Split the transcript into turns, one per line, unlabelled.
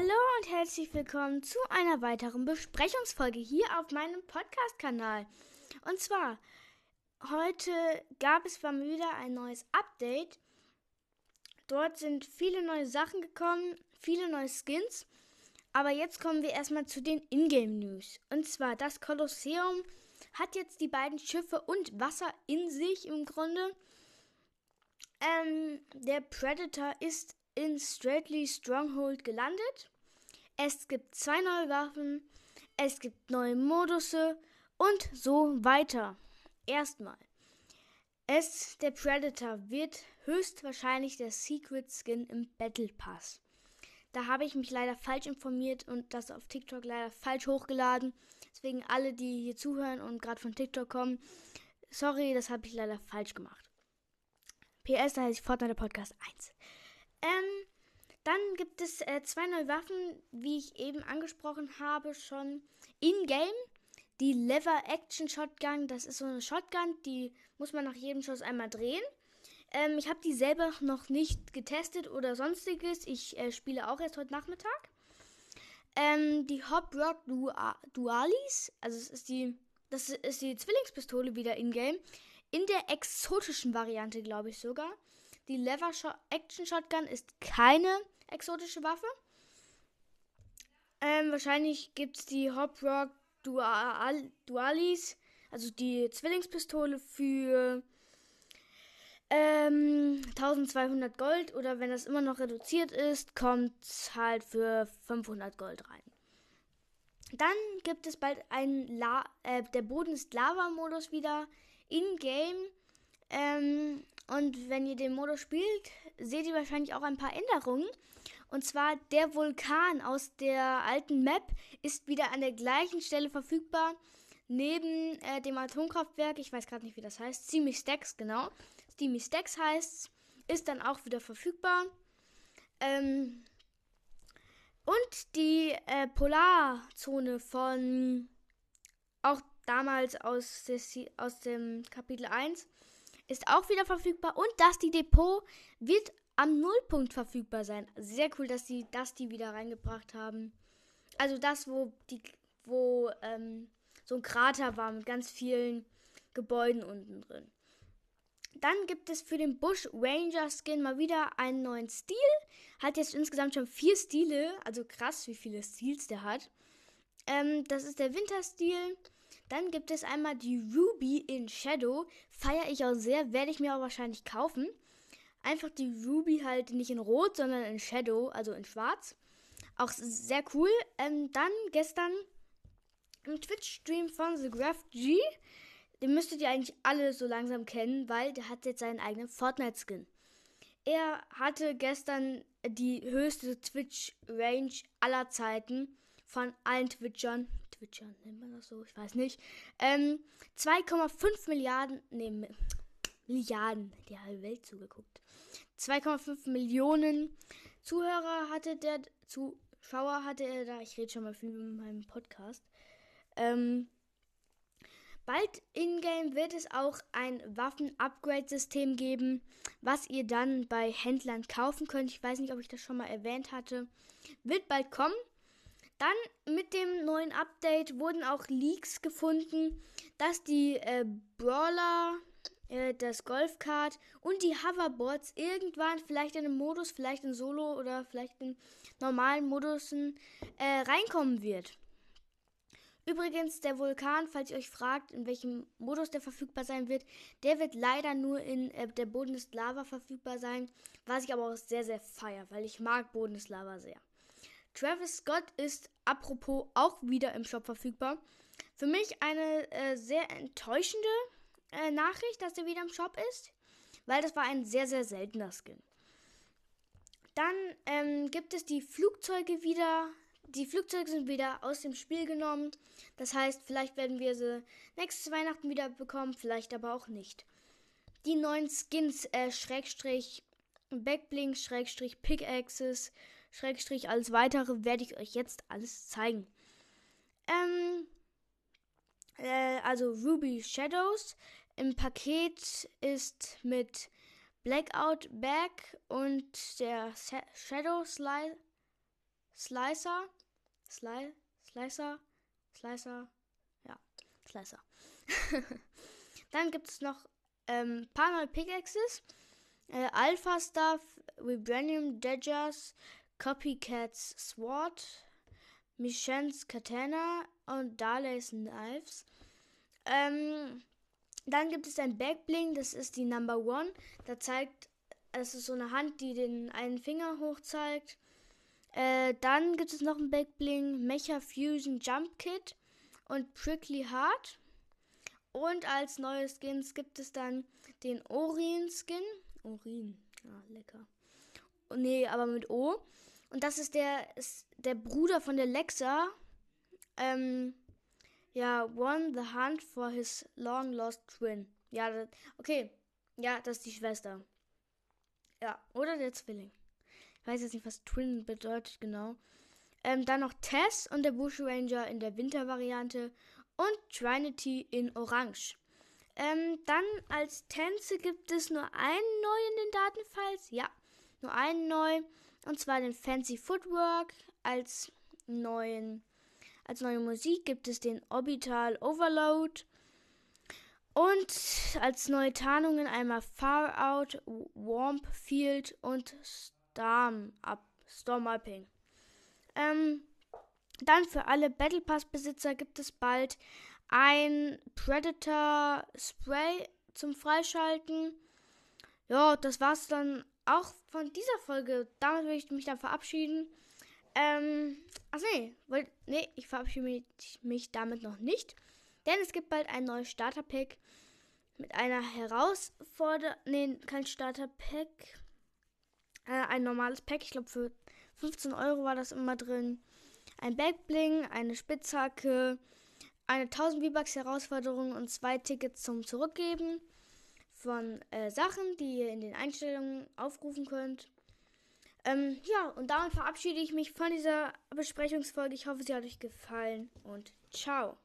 Hallo und herzlich willkommen zu einer weiteren Besprechungsfolge hier auf meinem Podcast-Kanal. Und zwar, heute gab es mal wieder ein neues Update. Dort sind viele neue Sachen gekommen, viele neue Skins. Aber jetzt kommen wir erstmal zu den Ingame-News. Und zwar, das Kolosseum hat jetzt die beiden Schiffe und Wasser in sich im Grunde. Ähm, der Predator ist in Stradley Stronghold gelandet. Es gibt zwei neue Waffen, es gibt neue Modusse und so weiter. Erstmal. Es, der Predator, wird höchstwahrscheinlich der Secret Skin im Battle Pass. Da habe ich mich leider falsch informiert und das auf TikTok leider falsch hochgeladen. Deswegen alle, die hier zuhören und gerade von TikTok kommen, sorry, das habe ich leider falsch gemacht. PS, da heißt Fortnite Podcast 1. Ähm, dann gibt es äh, zwei neue Waffen, wie ich eben angesprochen habe, schon in-game. Die Lever Action Shotgun, das ist so eine Shotgun, die muss man nach jedem Schuss einmal drehen. Ähm, ich habe die selber noch nicht getestet oder sonstiges. Ich äh, spiele auch erst heute Nachmittag. Ähm, die Hop Rock Dualis, also es ist die, das ist die Zwillingspistole wieder in-game. In der exotischen Variante, glaube ich sogar. Die Lever Action Shotgun ist keine exotische Waffe. Ähm, wahrscheinlich gibt es die Hop Rock Dual Dualis, also die Zwillingspistole für ähm, 1200 Gold oder wenn das immer noch reduziert ist, kommt halt für 500 Gold rein. Dann gibt es bald einen La äh, der Boden ist Lava-Modus wieder in-game. Ähm, und wenn ihr den Modus spielt, seht ihr wahrscheinlich auch ein paar Änderungen. Und zwar der Vulkan aus der alten Map ist wieder an der gleichen Stelle verfügbar. Neben äh, dem Atomkraftwerk, ich weiß gerade nicht, wie das heißt, Steamy Stacks, genau. Steamy Stacks heißt ist dann auch wieder verfügbar. Ähm, und die äh, Polarzone von auch damals aus, des, aus dem Kapitel 1 ist auch wieder verfügbar und das die Depot wird am Nullpunkt verfügbar sein. Sehr cool, dass sie das die wieder reingebracht haben. Also das, wo die, wo ähm, so ein Krater war mit ganz vielen Gebäuden unten drin. Dann gibt es für den Bush Ranger Skin mal wieder einen neuen Stil. Hat jetzt insgesamt schon vier Stile. Also krass, wie viele Stils der hat. Ähm, das ist der Winterstil. Dann gibt es einmal die Ruby in Shadow. Feiere ich auch sehr, werde ich mir auch wahrscheinlich kaufen. Einfach die Ruby halt nicht in Rot, sondern in Shadow, also in Schwarz. Auch sehr cool. Ähm, dann gestern im Twitch-Stream von The Graph G. Den müsstet ihr eigentlich alle so langsam kennen, weil der hat jetzt seinen eigenen Fortnite-Skin. Er hatte gestern die höchste Twitch-Range aller Zeiten von allen Twitchern. Twitchern nennt man das so? Ich weiß nicht. Ähm, 2,5 Milliarden, nee, Milliarden, die halbe Welt zugeguckt. 2,5 Millionen Zuhörer hatte der, Zuschauer hatte er da. Ich rede schon mal viel mit meinem Podcast. Ähm, Bald in-game wird es auch ein Waffen-Upgrade-System geben, was ihr dann bei Händlern kaufen könnt. Ich weiß nicht, ob ich das schon mal erwähnt hatte. Wird bald kommen. Dann mit dem neuen Update wurden auch Leaks gefunden, dass die äh, Brawler, äh, das Golfkart und die Hoverboards irgendwann vielleicht in einem Modus, vielleicht in Solo oder vielleicht in normalen Modusen äh, reinkommen wird. Übrigens, der Vulkan, falls ihr euch fragt, in welchem Modus der verfügbar sein wird, der wird leider nur in äh, der Boden ist Lava verfügbar sein, was ich aber auch sehr, sehr feier, weil ich mag Boden ist Lava sehr. Travis Scott ist apropos auch wieder im Shop verfügbar. Für mich eine äh, sehr enttäuschende äh, Nachricht, dass er wieder im Shop ist, weil das war ein sehr, sehr seltener Skin. Dann ähm, gibt es die Flugzeuge wieder. Die Flugzeuge sind wieder aus dem Spiel genommen. Das heißt, vielleicht werden wir sie nächstes Weihnachten wieder bekommen, vielleicht aber auch nicht. Die neuen Skins, äh, Schrägstrich, Backblink, Schrägstrich, Pickaxes, Schrägstrich alles weitere werde ich euch jetzt alles zeigen. Ähm, äh, also Ruby Shadows im Paket ist mit Blackout Back und der Shadow Slice Slicer, Sli Slicer, Slicer, ja, Slicer. Dann gibt es noch ähm, paar neue Pickaxes. Äh, Alpha Stuff, Vibranium Daggers, Copycats Sword, Michens Katana und Darley's Knives. Ähm, dann gibt es ein Backbling, das ist die Number One. Da zeigt, es ist so eine Hand, die den einen Finger hoch zeigt. Äh, dann gibt es noch ein Backbling, Mecha Fusion Jump Kit und Prickly Heart. Und als neue Skins gibt es dann den Orin Skin. Orin, ja, lecker. Nee, aber mit O. Und das ist der, ist der Bruder von der Lexa. Ähm, ja, won the hunt for his long lost twin. Ja, das, okay. Ja, das ist die Schwester. Ja, oder der Zwilling. Ich weiß jetzt nicht, was Twin bedeutet genau. Ähm, dann noch Tess und der Bush Ranger in der Wintervariante und Trinity in Orange. Ähm, dann als Tänze gibt es nur einen neu in den Datenfiles. Ja, nur einen neu. Und zwar den Fancy Footwork. Als, neuen, als neue Musik gibt es den Orbital Overload. Und als neue Tarnungen einmal Far Out, Warp Field und Storm Up, Storm Upping. Ähm, dann für alle Battle Pass Besitzer gibt es bald ein Predator Spray zum Freischalten. Ja, das war's dann auch von dieser Folge. Damit will ich mich dann verabschieden. Ähm, ach nee, weil, nee, ich verabschiede mich, mich damit noch nicht. Denn es gibt bald ein neues Starter-Pack mit einer Herausforderung. Nee, kein Starter-Pack. Äh, ein normales Pack. Ich glaube, für 15 Euro war das immer drin ein Backbling, eine Spitzhacke, eine 1000 V-Bucks Herausforderung und zwei Tickets zum Zurückgeben von äh, Sachen, die ihr in den Einstellungen aufrufen könnt. Ähm, ja, und damit verabschiede ich mich von dieser Besprechungsfolge. Ich hoffe, sie hat euch gefallen und ciao.